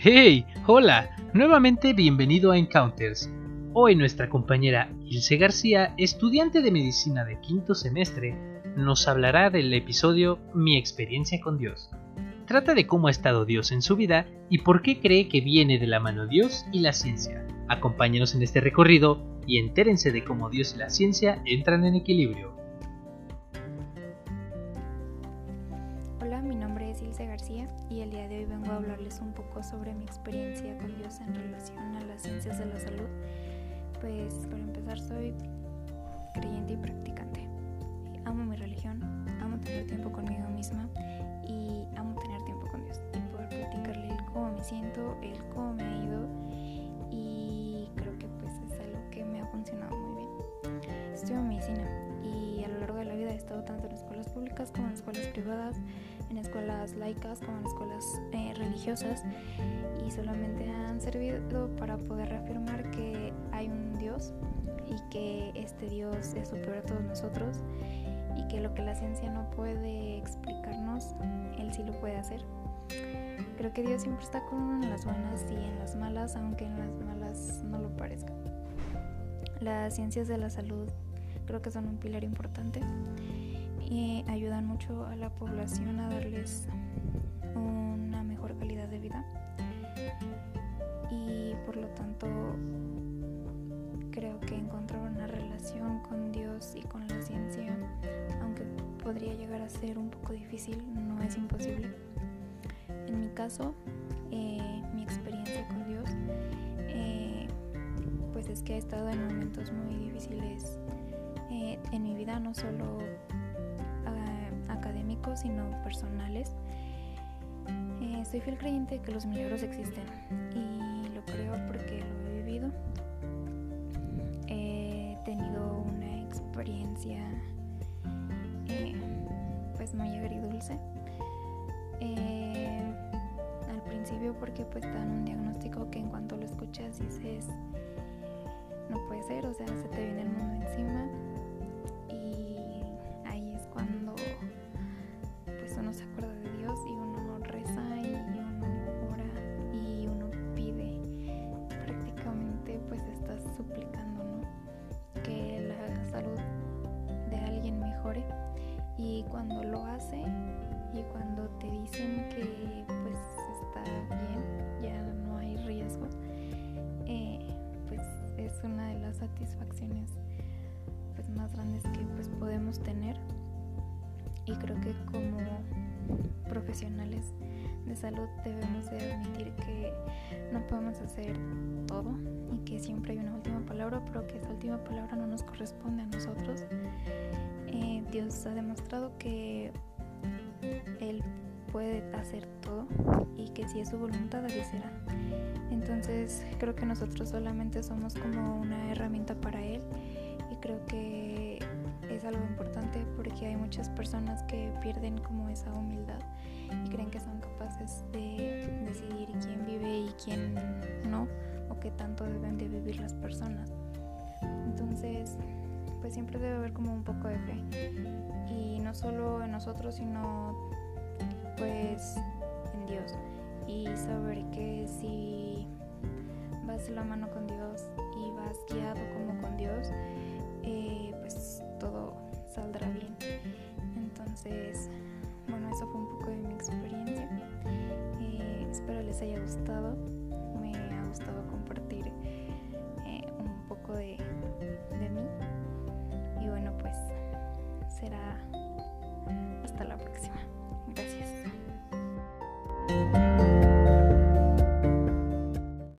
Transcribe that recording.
Hey, hola, nuevamente bienvenido a Encounters. Hoy nuestra compañera Ilse García, estudiante de medicina de quinto semestre, nos hablará del episodio Mi experiencia con Dios. Trata de cómo ha estado Dios en su vida y por qué cree que viene de la mano Dios y la ciencia. Acompáñenos en este recorrido y entérense de cómo Dios y la ciencia entran en equilibrio. Y el día de hoy vengo a hablarles un poco sobre mi experiencia con Dios en relación a las ciencias de la salud. Pues para empezar soy creyente y practicante. Amo mi religión, amo tener tiempo conmigo misma y amo tener tiempo con Dios y poder platicarle el cómo me siento, el cómo me ha ido y creo que pues es algo que me ha funcionado muy bien. Estudio medicina y a lo largo de la vida he estado tanto en escuelas públicas como en escuelas privadas en escuelas laicas como en escuelas eh, religiosas y solamente han servido para poder reafirmar que hay un Dios y que este Dios es superior a todos nosotros y que lo que la ciencia no puede explicarnos, Él sí lo puede hacer. Creo que Dios siempre está con uno en las buenas y en las malas, aunque en las malas no lo parezca. Las ciencias de la salud creo que son un pilar importante y ayudan mucho a la población a darles una mejor calidad de vida. Y por lo tanto creo que encontrar una relación con Dios y con la ciencia aunque podría llegar a ser un poco difícil no es imposible. En mi caso eh, mi experiencia con Dios eh, pues es que he estado en momentos muy difíciles eh, en mi vida no solo sino personales. Eh, soy fiel creyente de que los milagros existen y lo creo porque lo he vivido. He tenido una experiencia eh, pues muy agridulce. Eh, al principio porque pues dan un diagnóstico que en cuanto lo escuchas dices no puede ser, o sea, se te viene el mundo encima y cuando lo hace y cuando te dicen que pues está bien, ya no hay riesgo, eh, pues es una de las satisfacciones pues más grandes que pues podemos tener. Y creo que como profesionales de salud debemos de admitir que no podemos hacer todo y que siempre hay una palabra, pero que esa última palabra no nos corresponde a nosotros eh, Dios ha demostrado que Él puede hacer todo y que si es su voluntad así será. Entonces creo que nosotros solamente somos como una herramienta para Él y creo que es algo importante porque hay muchas personas que pierden como esa humildad y creen que son capaces de decidir quién vive y quién o qué tanto deben de vivir las personas. Entonces pues siempre debe haber como un poco de fe. Y no solo en nosotros, sino pues en Dios. Y saber que si vas de la mano con Dios y vas guiado como con Dios, eh, pues todo saldrá bien. Entonces, bueno, eso fue un poco de mi experiencia. Eh, espero les haya gustado. Hasta la próxima.